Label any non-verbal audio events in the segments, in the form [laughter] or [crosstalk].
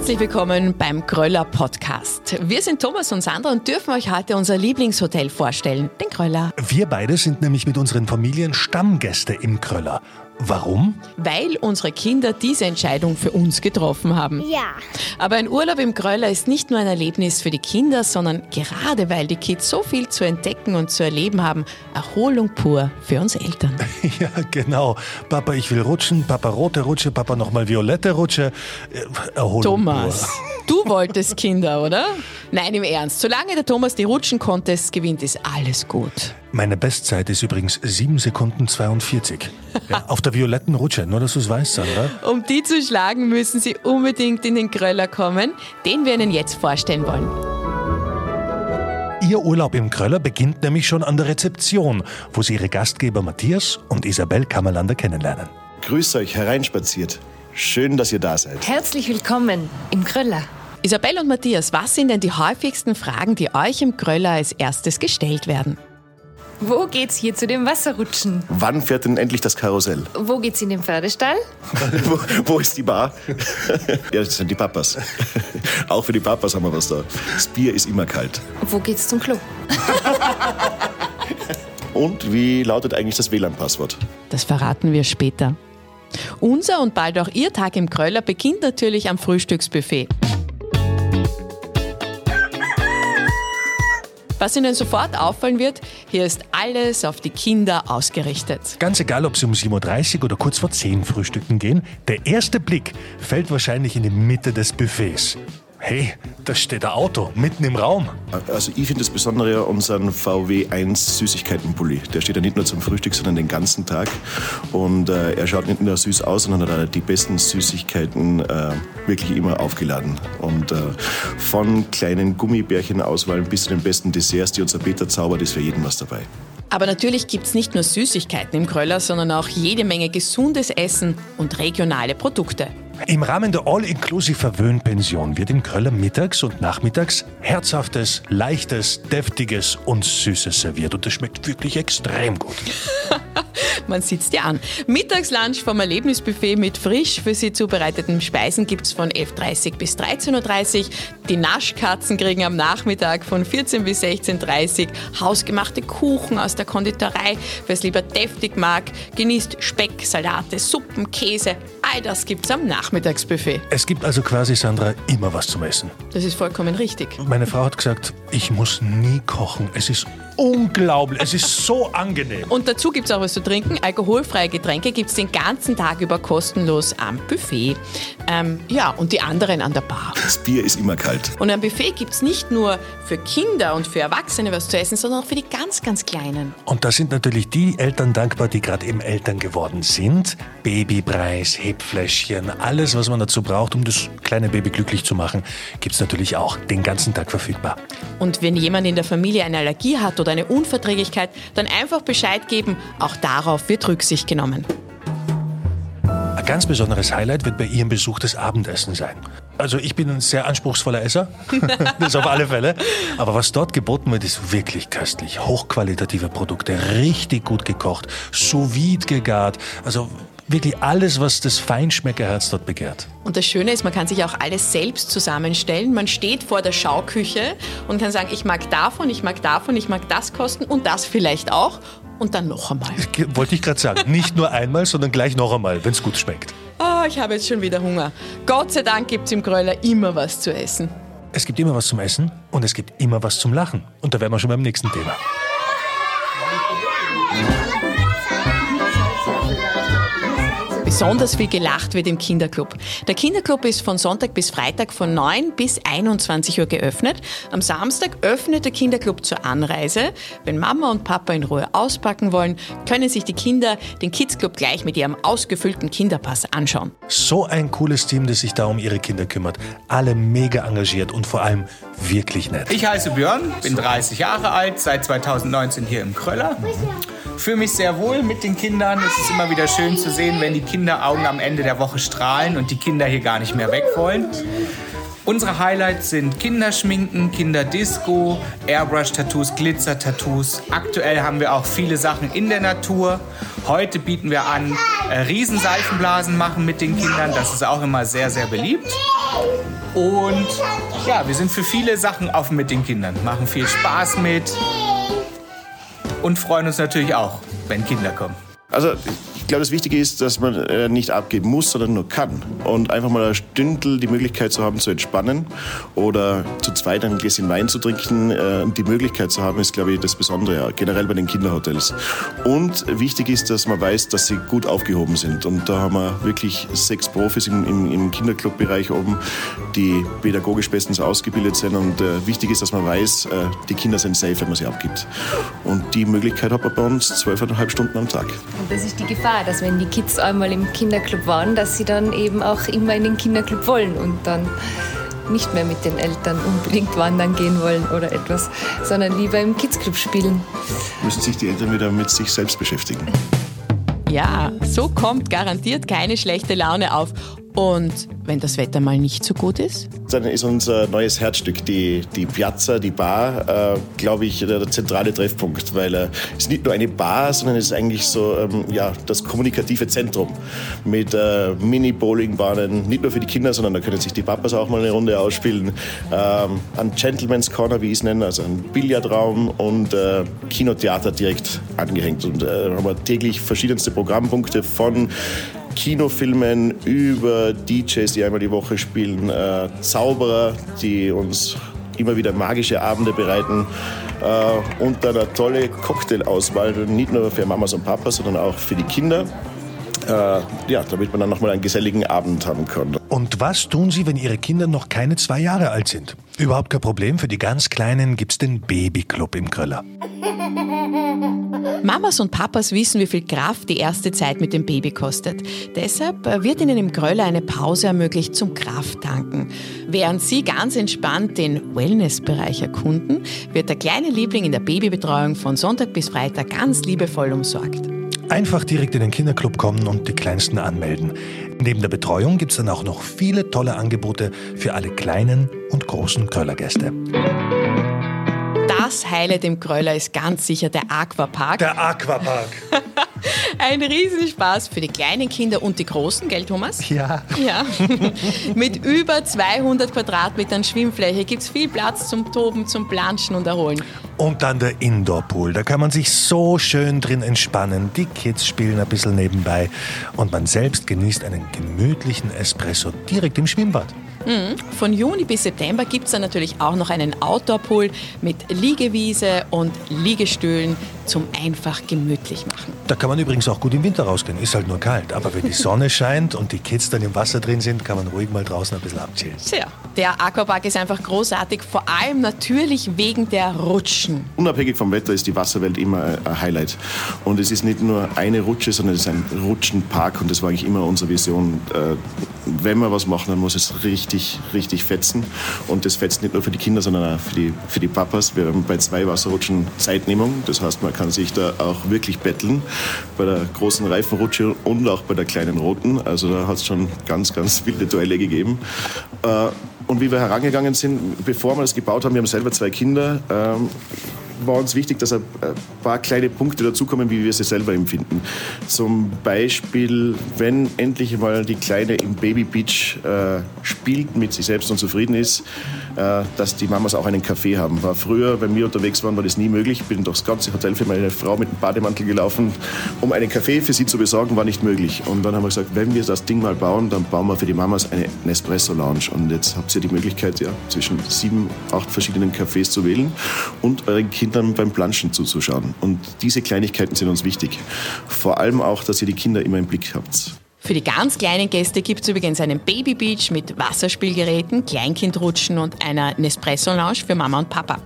Herzlich willkommen beim Gröller Podcast. Wir sind Thomas und Sandra und dürfen euch heute unser Lieblingshotel vorstellen, den Gröller. Wir beide sind nämlich mit unseren Familien Stammgäste im Gröller. Warum? Weil unsere Kinder diese Entscheidung für uns getroffen haben. Ja. Aber ein Urlaub im Gröller ist nicht nur ein Erlebnis für die Kinder, sondern gerade weil die Kids so viel zu entdecken und zu erleben haben, Erholung pur für uns Eltern. [laughs] Ja, genau. Papa, ich will rutschen. Papa, rote Rutsche. Papa, nochmal violette Rutsche. Äh, Erholung Thomas, pur. [laughs] du wolltest Kinder, oder? Nein, im Ernst. Solange der Thomas die Rutschen-Contests gewinnt, ist alles gut. Meine Bestzeit ist übrigens 7 Sekunden 42. Ja, [laughs] auf der violetten Rutsche, nur dass du es weißt, Sandra. Um die zu schlagen, müssen Sie unbedingt in den Gröller kommen, den wir Ihnen jetzt vorstellen wollen. Ihr Urlaub im Kröller beginnt nämlich schon an der Rezeption, wo Sie Ihre Gastgeber Matthias und Isabel Kammerlander kennenlernen. Grüßt euch, hereinspaziert. Schön, dass ihr da seid. Herzlich willkommen im Gröller. Isabel und Matthias, was sind denn die häufigsten Fragen, die euch im Gröller als erstes gestellt werden? Wo geht's hier zu dem Wasserrutschen? Wann fährt denn endlich das Karussell? Wo geht's in den Pferdestall? [laughs] wo, wo ist die Bar? [laughs] ja, das sind die Papas. [laughs] Auch für die Papas haben wir was da. Das Bier ist immer kalt. Wo geht's zum Klo? Und wie lautet eigentlich das WLAN-Passwort? Das verraten wir später. Unser und bald auch Ihr Tag im Gröller beginnt natürlich am Frühstücksbuffet. Was Ihnen sofort auffallen wird, hier ist alles auf die Kinder ausgerichtet. Ganz egal, ob Sie um 7.30 Uhr oder kurz vor 10 frühstücken gehen, der erste Blick fällt wahrscheinlich in die Mitte des Buffets. Hey, da steht ein Auto mitten im Raum. Also ich finde das Besondere ja unseren VW 1 Süßigkeitenpulli. Der steht ja nicht nur zum Frühstück, sondern den ganzen Tag. Und äh, er schaut nicht nur süß aus, sondern hat auch die besten Süßigkeiten äh, wirklich immer aufgeladen. Und äh, von kleinen Gummibärchenauswahlen bis zu den besten Desserts, die unser Peter zaubert, ist für jeden was dabei. Aber natürlich gibt es nicht nur Süßigkeiten im Gröller, sondern auch jede Menge gesundes Essen und regionale Produkte. Im Rahmen der All-Inclusive Verwöhnpension wird im Kröller mittags und nachmittags herzhaftes, leichtes, deftiges und süßes serviert. Und das schmeckt wirklich extrem gut. [laughs] Man sitzt ja an. Mittagslunch vom Erlebnisbuffet mit frisch für Sie zubereiteten Speisen gibt es von 11.30 bis 13.30 Uhr. Die Naschkatzen kriegen am Nachmittag von 14 bis 16.30 Uhr hausgemachte Kuchen aus der Konditorei. Wer es lieber deftig mag, genießt Speck, Salate, Suppen, Käse. All das gibt es am Nachmittagsbuffet. Es gibt also quasi, Sandra, immer was zum Essen. Das ist vollkommen richtig. Meine Frau hat gesagt, ich muss nie kochen. Es ist unglaublich. Es ist so angenehm. Und dazu gibt es auch was zu trinken. Alkoholfreie Getränke gibt es den ganzen Tag über kostenlos am Buffet. Ähm, ja, und die anderen an der Bar. Das Bier ist immer kalt. Und am Buffet gibt es nicht nur für Kinder und für Erwachsene was zu essen, sondern auch für die ganz, ganz Kleinen. Und da sind natürlich die Eltern dankbar, die gerade eben Eltern geworden sind. Babypreis, Hebfläschchen, alles, was man dazu braucht, um das kleine Baby glücklich zu machen, gibt es natürlich auch den ganzen Tag verfügbar. Und wenn jemand in der Familie eine Allergie hat oder eine Unverträglichkeit, dann einfach Bescheid geben. Auch darauf wird Rücksicht genommen. Ein ganz besonderes Highlight wird bei Ihrem Besuch das Abendessen sein. Also ich bin ein sehr anspruchsvoller Esser, [laughs] das auf alle Fälle. Aber was dort geboten wird, ist wirklich köstlich. Hochqualitative Produkte, richtig gut gekocht, sous gegart. Also wirklich alles, was das Feinschmeckerherz dort begehrt. Und das Schöne ist, man kann sich auch alles selbst zusammenstellen. Man steht vor der Schauküche und kann sagen, ich mag davon, ich mag davon, ich mag das kosten und das vielleicht auch. Und dann noch einmal. Wollte ich gerade sagen. Nicht nur einmal, sondern gleich noch einmal, wenn es gut schmeckt. Oh, ich habe jetzt schon wieder Hunger. Gott sei Dank gibt es im Gröller immer was zu essen. Es gibt immer was zum Essen und es gibt immer was zum Lachen. Und da wären wir schon beim nächsten Thema. Besonders viel gelacht wird im Kinderclub. Der Kinderclub ist von Sonntag bis Freitag von 9 bis 21 Uhr geöffnet. Am Samstag öffnet der Kinderclub zur Anreise. Wenn Mama und Papa in Ruhe auspacken wollen, können sich die Kinder den Kids Club gleich mit ihrem ausgefüllten Kinderpass anschauen. So ein cooles Team, das sich da um ihre Kinder kümmert. Alle mega engagiert und vor allem wirklich nett. Ich heiße Björn, bin 30 Jahre alt, seit 2019 hier im Kröller. Fühle mich sehr wohl mit den Kindern. Es ist immer wieder schön zu sehen, wenn die Kinderaugen am Ende der Woche strahlen und die Kinder hier gar nicht mehr weg wollen. Unsere Highlights sind Kinderschminken, Kinderdisco, Airbrush-Tattoos, Glitzer-Tattoos. Aktuell haben wir auch viele Sachen in der Natur. Heute bieten wir an, äh, Riesenseifenblasen machen mit den Kindern. Das ist auch immer sehr, sehr beliebt. Und ja, wir sind für viele Sachen offen mit den Kindern, machen viel Spaß mit und freuen uns natürlich auch, wenn Kinder kommen. Also glaube, das Wichtige ist, dass man äh, nicht abgeben muss, sondern nur kann. Und einfach mal ein Stündel die Möglichkeit zu haben, zu entspannen oder zu zweit ein Gläschen Wein zu trinken. Äh, die Möglichkeit zu haben, ist, glaube ich, das Besondere, ja, generell bei den Kinderhotels. Und wichtig ist, dass man weiß, dass sie gut aufgehoben sind. Und da haben wir wirklich sechs Profis im, im, im Kinderclub-Bereich oben, die pädagogisch bestens ausgebildet sind. Und äh, wichtig ist, dass man weiß, äh, die Kinder sind safe, wenn man sie abgibt. Und die Möglichkeit hat man bei uns zwölfeinhalb Stunden am Tag. Und das ist die Gefahr, dass wenn die Kids einmal im Kinderclub waren, dass sie dann eben auch immer in den Kinderclub wollen und dann nicht mehr mit den Eltern unbedingt wandern gehen wollen oder etwas, sondern lieber im Kidsclub spielen. Müssen sich die Eltern wieder mit sich selbst beschäftigen. Ja, so kommt garantiert keine schlechte Laune auf. Und wenn das Wetter mal nicht so gut ist? Dann ist unser neues Herzstück, die, die Piazza, die Bar, äh, glaube ich, der, zentrale Treffpunkt, weil äh, es nicht nur eine Bar, sondern es ist eigentlich so ähm, ja, das kommunikative Zentrum mit äh, Mini-Bowlingbahnen, nicht nur für die Kinder, sondern da können sich die Papas auch mal eine Runde ausspielen. Ähm, ein Gentleman's Corner, wie ich es nenne, also ein Billardraum und äh, Kinotheater direkt angehängt. Und äh, haben wir täglich verschiedenste Programmpunkte von Kinofilmen über DJs, die einmal die Woche spielen, äh, Zauberer, die uns immer wieder magische Abende bereiten äh, und dann eine tolle Cocktailauswahl, nicht nur für Mamas und Papas, sondern auch für die Kinder. Äh, ja, damit man dann nochmal einen geselligen Abend haben kann. Und was tun Sie, wenn Ihre Kinder noch keine zwei Jahre alt sind? Überhaupt kein Problem. Für die ganz Kleinen gibt's den Babyclub im Kröller. Mamas und Papas wissen, wie viel Kraft die erste Zeit mit dem Baby kostet. Deshalb wird ihnen im Gröller eine Pause ermöglicht zum Krafttanken. Während sie ganz entspannt den Wellnessbereich erkunden, wird der kleine Liebling in der Babybetreuung von Sonntag bis Freitag ganz liebevoll umsorgt. Einfach direkt in den Kinderclub kommen und die Kleinsten anmelden. Neben der Betreuung gibt es dann auch noch viele tolle Angebote für alle kleinen und großen Kröllergäste. Das Highlight im Kröller ist ganz sicher der Aquapark. Der Aquapark. [laughs] Ein Riesenspaß für die kleinen Kinder und die großen, gell Thomas? Ja. Ja. [laughs] Mit über 200 Quadratmetern Schwimmfläche gibt es viel Platz zum Toben, zum Planschen und Erholen. Und dann der Indoor-Pool. Da kann man sich so schön drin entspannen. Die Kids spielen ein bisschen nebenbei und man selbst genießt einen gemütlichen Espresso direkt im Schwimmbad. Mhm. Von Juni bis September gibt es dann natürlich auch noch einen Outdoor-Pool mit Liegewiese und Liegestühlen zum einfach gemütlich machen. Da kann man übrigens auch gut im Winter rausgehen. Ist halt nur kalt. Aber wenn die Sonne [laughs] scheint und die Kids dann im Wasser drin sind, kann man ruhig mal draußen ein bisschen abchillen. Sehr. Der Aquapark ist einfach großartig, vor allem natürlich wegen der Rutschen. Unabhängig vom Wetter ist die Wasserwelt immer ein Highlight. Und es ist nicht nur eine Rutsche, sondern es ist ein Rutschenpark und das war eigentlich immer unsere Vision. Äh, wenn wir was machen, dann muss es richtig, richtig fetzen. Und das fetzt nicht nur für die Kinder, sondern auch für die, für die Papas. Wir haben bei zwei Wasserrutschen Zeitnehmung. Das heißt, man kann sich da auch wirklich betteln. Bei der großen Reifenrutsche und auch bei der kleinen roten. Also da hat es schon ganz, ganz wilde Duelle gegeben. Äh, und wie wir herangegangen sind, bevor wir das gebaut haben, wir haben selber zwei Kinder, ähm, war uns wichtig, dass ein paar kleine Punkte dazukommen, wie wir sie selber empfinden. Zum Beispiel, wenn endlich mal die Kleine im Baby Beach äh, spielt, mit sich selbst und zufrieden ist, äh, dass die Mamas auch einen Kaffee haben. War früher, wenn wir unterwegs waren, war das nie möglich. Ich bin durchs ganze Hotel für meine Frau mit dem Bademantel gelaufen, um einen Kaffee für sie zu besorgen, war nicht möglich. Und dann haben wir gesagt, wenn wir das Ding mal bauen, dann bauen wir für die Mamas eine Nespresso Lounge. Und jetzt habt ihr die Möglichkeit, ja, zwischen sieben, acht verschiedenen Cafés zu wählen und euren Kindern beim Planschen zuzuschauen. Und diese Kleinigkeiten sind uns wichtig. Vor allem auch, dass ihr die Kinder immer im Blick habt. Für die ganz kleinen Gäste gibt es übrigens einen Baby Beach mit Wasserspielgeräten, Kleinkindrutschen und einer Nespresso Lounge für Mama und Papa.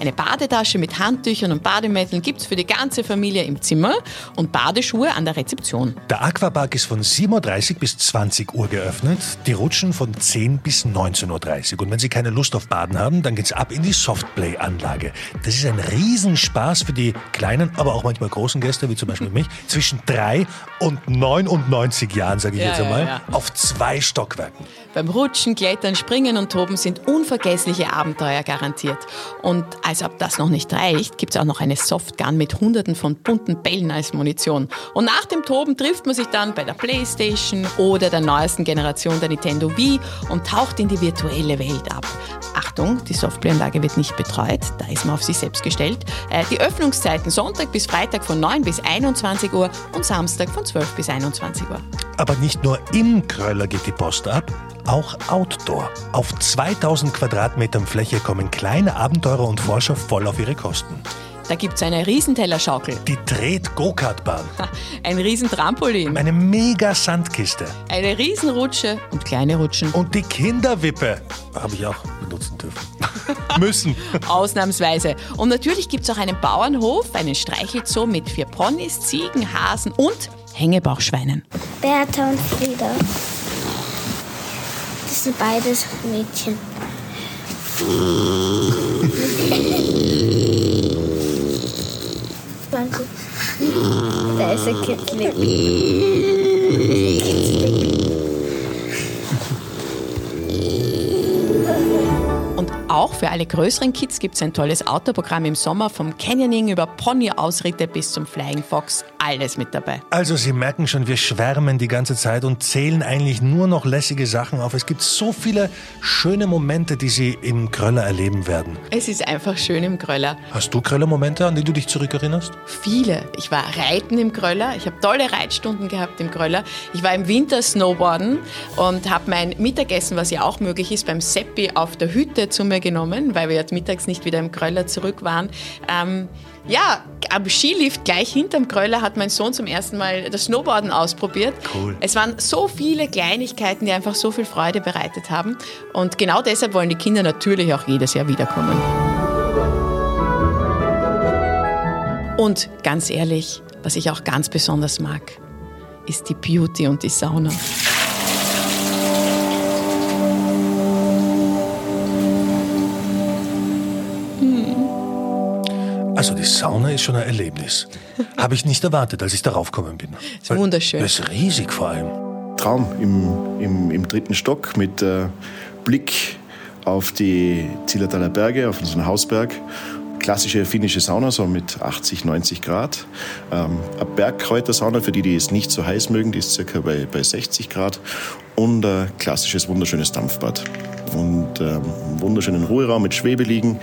Eine Badetasche mit Handtüchern und Bademänteln gibt es für die ganze Familie im Zimmer und Badeschuhe an der Rezeption. Der Aquapark ist von 7.30 Uhr bis 20 Uhr geöffnet, die Rutschen von 10 bis 19.30 Uhr. Und wenn Sie keine Lust auf Baden haben, dann geht's ab in die Softplay-Anlage. Das ist ein Riesenspaß für die kleinen, aber auch manchmal großen Gäste, wie zum Beispiel mich, zwischen 3 und 99 Jahren. Jahren, sage ich Ja, jetzt ja, einmal, ja. auf zwei Stockwerken. Beim Rutschen, Klettern, Springen und Toben sind unvergessliche Abenteuer garantiert. Und als ob das noch nicht reicht, gibt es auch noch eine Softgun mit hunderten von bunten Bällen als Munition. Und nach dem Toben trifft man sich dann bei der Playstation oder der neuesten Generation der Nintendo Wii und taucht in die virtuelle Welt ab. Achtung, die Softwareanlage wird nicht betreut, da ist man auf sich selbst gestellt. Äh, die Öffnungszeiten Sonntag bis Freitag von 9 bis 21 Uhr und Samstag von 12 bis 21 Uhr. Aber nicht nur im Kröller geht die Post ab, auch Outdoor. Auf 2000 Quadratmetern Fläche kommen kleine Abenteurer und Forscher voll auf ihre Kosten. Da gibt es eine Riesentellerschaukel, Die dreht Go-Kart-Bahn, ein Riesentrampolin, eine mega Sandkiste eine Riesenrutsche und kleine Rutschen. und die Kinderwippe. Habe ich auch benutzen dürfen. [laughs] Müssen. Ausnahmsweise. Und natürlich gibt es auch einen Bauernhof, einen Streichelzoo mit vier Ponys, Ziegen, Hasen und Hängebauchschweinen. Bertha und Frieda. Sind beides Mädchen. Da ist ein Kitzling. Und auch für alle größeren Kids gibt es ein tolles Outdoor-Programm im Sommer, vom Canyoning über Pony-Ausritte bis zum Flying Fox. Alles mit dabei. Also Sie merken schon, wir schwärmen die ganze Zeit und zählen eigentlich nur noch lässige Sachen auf. Es gibt so viele schöne Momente, die Sie im Kröller erleben werden. Es ist einfach schön im Gröller. Hast du Kröller-Momente, an die du dich zurückerinnerst? Viele. Ich war reiten im Gröller. Ich habe tolle Reitstunden gehabt im Gröller. Ich war im Winter Snowboarden und habe mein Mittagessen, was ja auch möglich ist, beim Seppi auf der Hütte zu mir genommen, weil wir jetzt mittags nicht wieder im Gröller zurück waren. Ähm, ja, am Skilift gleich hinterm Gröller hat mein Sohn zum ersten Mal das Snowboarden ausprobiert. Cool. Es waren so viele Kleinigkeiten, die einfach so viel Freude bereitet haben. Und genau deshalb wollen die Kinder natürlich auch jedes Jahr wiederkommen. Und ganz ehrlich, was ich auch ganz besonders mag, ist die Beauty und die Sauna. Also die Sauna ist schon ein Erlebnis. [laughs] Habe ich nicht erwartet, als ich darauf gekommen bin. Ist wunderschön. Das ist riesig vor allem. Traum im, im, im dritten Stock mit äh, Blick auf die Zillertaler Berge, auf unseren Hausberg. Klassische finnische Sauna, so mit 80, 90 Grad. Ähm, eine Bergkräutersauna, für die, die es nicht so heiß mögen, die ist circa bei, bei 60 Grad. Und ein klassisches, wunderschönes Dampfbad. Und ähm, einen wunderschönen Ruheraum mit Schwebeliegen.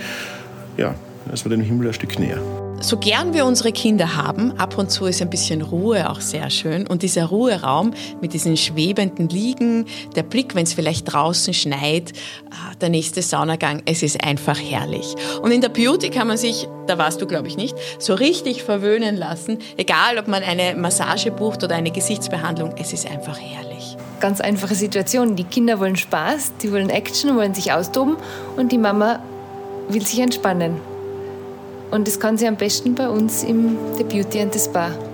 Ja, das war dem Himmel ein Stück näher. So gern wir unsere Kinder haben, ab und zu ist ein bisschen Ruhe auch sehr schön. Und dieser Ruheraum mit diesen schwebenden Liegen, der Blick, wenn es vielleicht draußen schneit, ah, der nächste Saunagang, es ist einfach herrlich. Und in der Beauty kann man sich, da warst du glaube ich nicht, so richtig verwöhnen lassen. Egal, ob man eine Massage bucht oder eine Gesichtsbehandlung, es ist einfach herrlich. Ganz einfache Situation. Die Kinder wollen Spaß, die wollen Action, wollen sich austoben und die Mama will sich entspannen. Und das kann sie am besten bei uns im The Beauty and the Spa.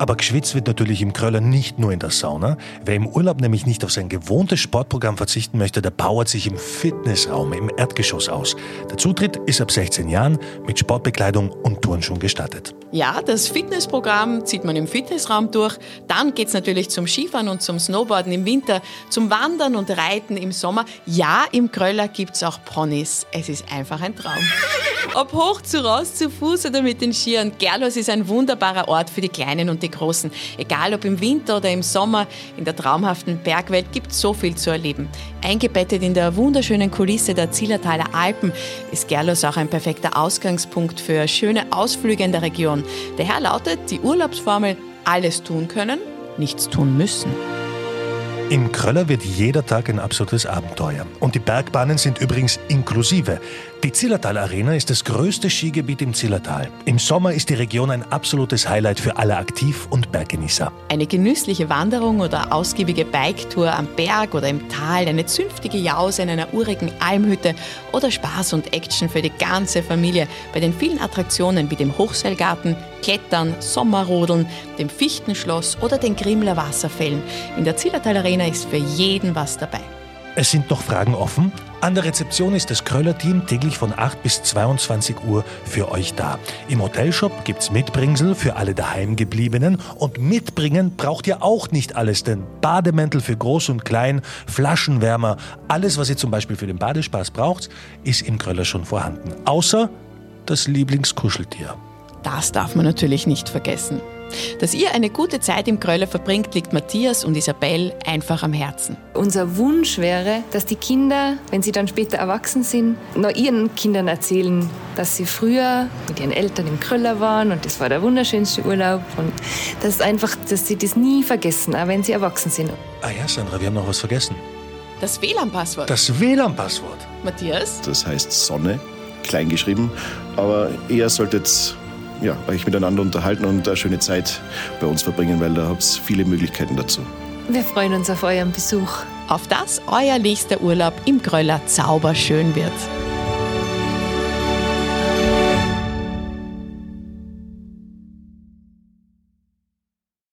Aber geschwitzt wird natürlich im Kröller nicht nur in der Sauna. Wer im Urlaub nämlich nicht auf sein gewohntes Sportprogramm verzichten möchte, der powert sich im Fitnessraum im Erdgeschoss aus. Der Zutritt ist ab 16 Jahren mit Sportbekleidung und Turnschuhen gestattet. Ja, das Fitnessprogramm zieht man im Fitnessraum durch. Dann geht's natürlich zum Skifahren und zum Snowboarden im Winter, zum Wandern und Reiten im Sommer. Ja, im Kröller gibt's auch Ponys. Es ist einfach ein Traum. Ob hoch zu Ross, zu Fuß oder mit den Skiern, Gerlos ist ein wunderbarer Ort für die Kleinen und die Großen. Egal ob im Winter oder im Sommer, in der traumhaften Bergwelt gibt's so viel zu erleben. Eingebettet in der wunderschönen Kulisse der Zillertaler Alpen ist Gerlos auch ein perfekter Ausgangspunkt für schöne Ausflüge in der Region. Daher lautet die Urlaubsformel alles tun können, nichts tun müssen. Im Kröller wird jeder Tag ein absolutes Abenteuer. Und die Bergbahnen sind übrigens inklusive. Die Zillertal Arena ist das größte Skigebiet im Zillertal. Im Sommer ist die Region ein absolutes Highlight für alle Aktiv- und Berggenießer. Eine genüssliche Wanderung oder ausgiebige Biketour am Berg oder im Tal, eine zünftige Jause in einer urigen Almhütte oder Spaß und Action für die ganze Familie bei den vielen Attraktionen wie dem Hochseilgarten, Klettern, Sommerrodeln, dem Fichtenschloss oder den Grimler Wasserfällen. In der Zillertal Arena ist für jeden was dabei. Es sind noch Fragen offen. An der Rezeption ist das Kröller-Team täglich von 8 bis 22 Uhr für euch da. Im Hotelshop gibt's Mitbringsel für alle Daheimgebliebenen. Und mitbringen braucht ihr auch nicht alles, denn Bademäntel für Groß und Klein, Flaschenwärmer, alles, was ihr zum Beispiel für den Badespaß braucht, ist im Kröller schon vorhanden. Außer das Lieblingskuscheltier. Das darf man natürlich nicht vergessen. Dass ihr eine gute Zeit im Kröller verbringt, liegt Matthias und Isabel einfach am Herzen. Unser Wunsch wäre, dass die Kinder, wenn sie dann später erwachsen sind, noch ihren Kindern erzählen, dass sie früher mit ihren Eltern im Kröller waren und das war der wunderschönste Urlaub und das ist einfach, dass sie das nie vergessen, auch wenn sie erwachsen sind. Ah ja, Sandra, wir haben noch was vergessen. Das WLAN-Passwort. Das WLAN-Passwort. Matthias? Das heißt Sonne, klein geschrieben. Aber ihr solltet ja, euch miteinander unterhalten und eine schöne Zeit bei uns verbringen, weil da habt ihr viele Möglichkeiten dazu. Wir freuen uns auf euren Besuch. Auf dass euer nächster Urlaub im Kröller zauberschön wird.